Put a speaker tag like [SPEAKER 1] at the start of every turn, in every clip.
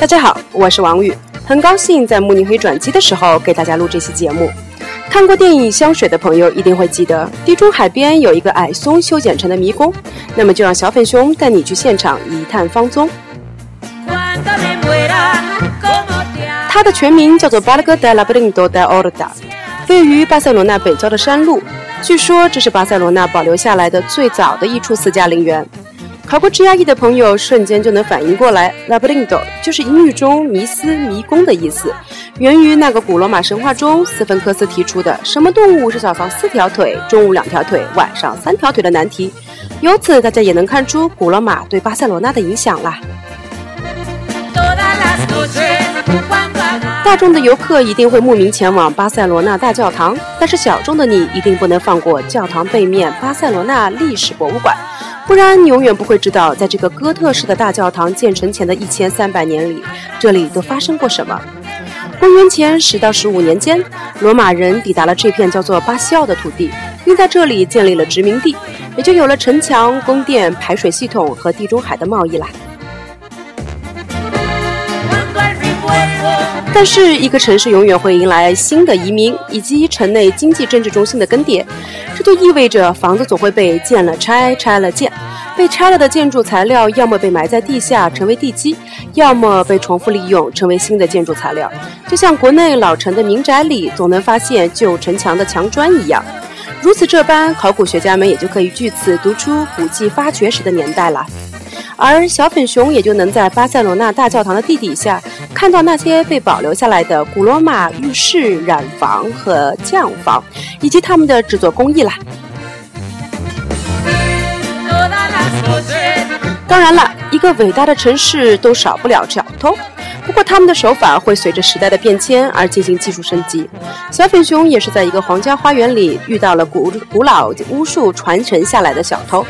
[SPEAKER 1] 大家好，我是王宇，很高兴在慕尼黑转机的时候给大家录这期节目。看过电影《香水》的朋友一定会记得，地中海边有一个矮松修剪成的迷宫。那么就让小粉熊带你去现场一探芳踪。它的全名叫做巴拉戈德拉布林多德奥尔达，位于巴塞罗那北郊的山路。据说这是巴塞罗那保留下来的最早的一处私家陵园。考过 GRE 的朋友瞬间就能反应过来，labirinto 就是英语中迷思、迷宫的意思，源于那个古罗马神话中斯芬克斯提出的什么动物是早上四条腿、中午两条腿、晚上三条腿的难题。由此，大家也能看出古罗马对巴塞罗那的影响啦。大众的游客一定会慕名前往巴塞罗那大教堂，但是小众的你一定不能放过教堂背面巴塞罗那历史博物馆。不然，你永远不会知道，在这个哥特式的大教堂建成前的一千三百年里，这里都发生过什么。公元前十到十五年间，罗马人抵达了这片叫做巴西奥的土地，并在这里建立了殖民地，也就有了城墙、宫殿、排水系统和地中海的贸易啦。但是，一个城市永远会迎来新的移民以及城内经济政治中心的更迭，这就意味着房子总会被建了拆，拆了建。被拆了的建筑材料，要么被埋在地下成为地基，要么被重复利用成为新的建筑材料。就像国内老城的民宅里总能发现旧城墙的墙砖一样，如此这般，考古学家们也就可以据此读出古迹发掘时的年代了。而小粉熊也就能在巴塞罗那大教堂的地底下，看到那些被保留下来的古罗马浴室、染房和匠房，以及他们的制作工艺啦。当然了，一个伟大的城市都少不了小偷，不过他们的手法会随着时代的变迁而进行技术升级。小粉熊也是在一个皇家花园里遇到了古古老巫术传承下来的小偷。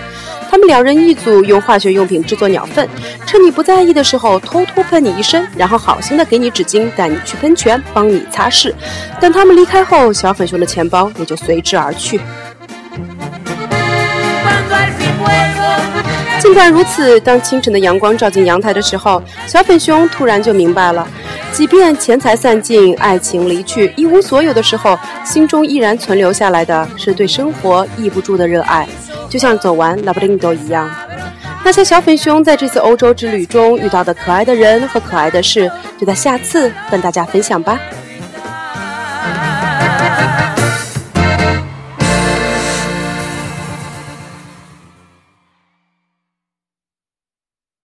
[SPEAKER 1] 他们两人一组，用化学用品制作鸟粪，趁你不在意的时候偷偷喷你一身，然后好心的给你纸巾，带你去喷泉，帮你擦拭。等他们离开后，小粉熊的钱包也就随之而去。尽管如此，当清晨的阳光照进阳台的时候，小粉熊突然就明白了：即便钱财散尽，爱情离去，一无所有的时候，心中依然存留下来的是对生活抑不住的热爱。就像走完拉布林多一样，那些小粉熊在这次欧洲之旅中遇到的可爱的人和可爱的事，就在下次跟大家分享吧。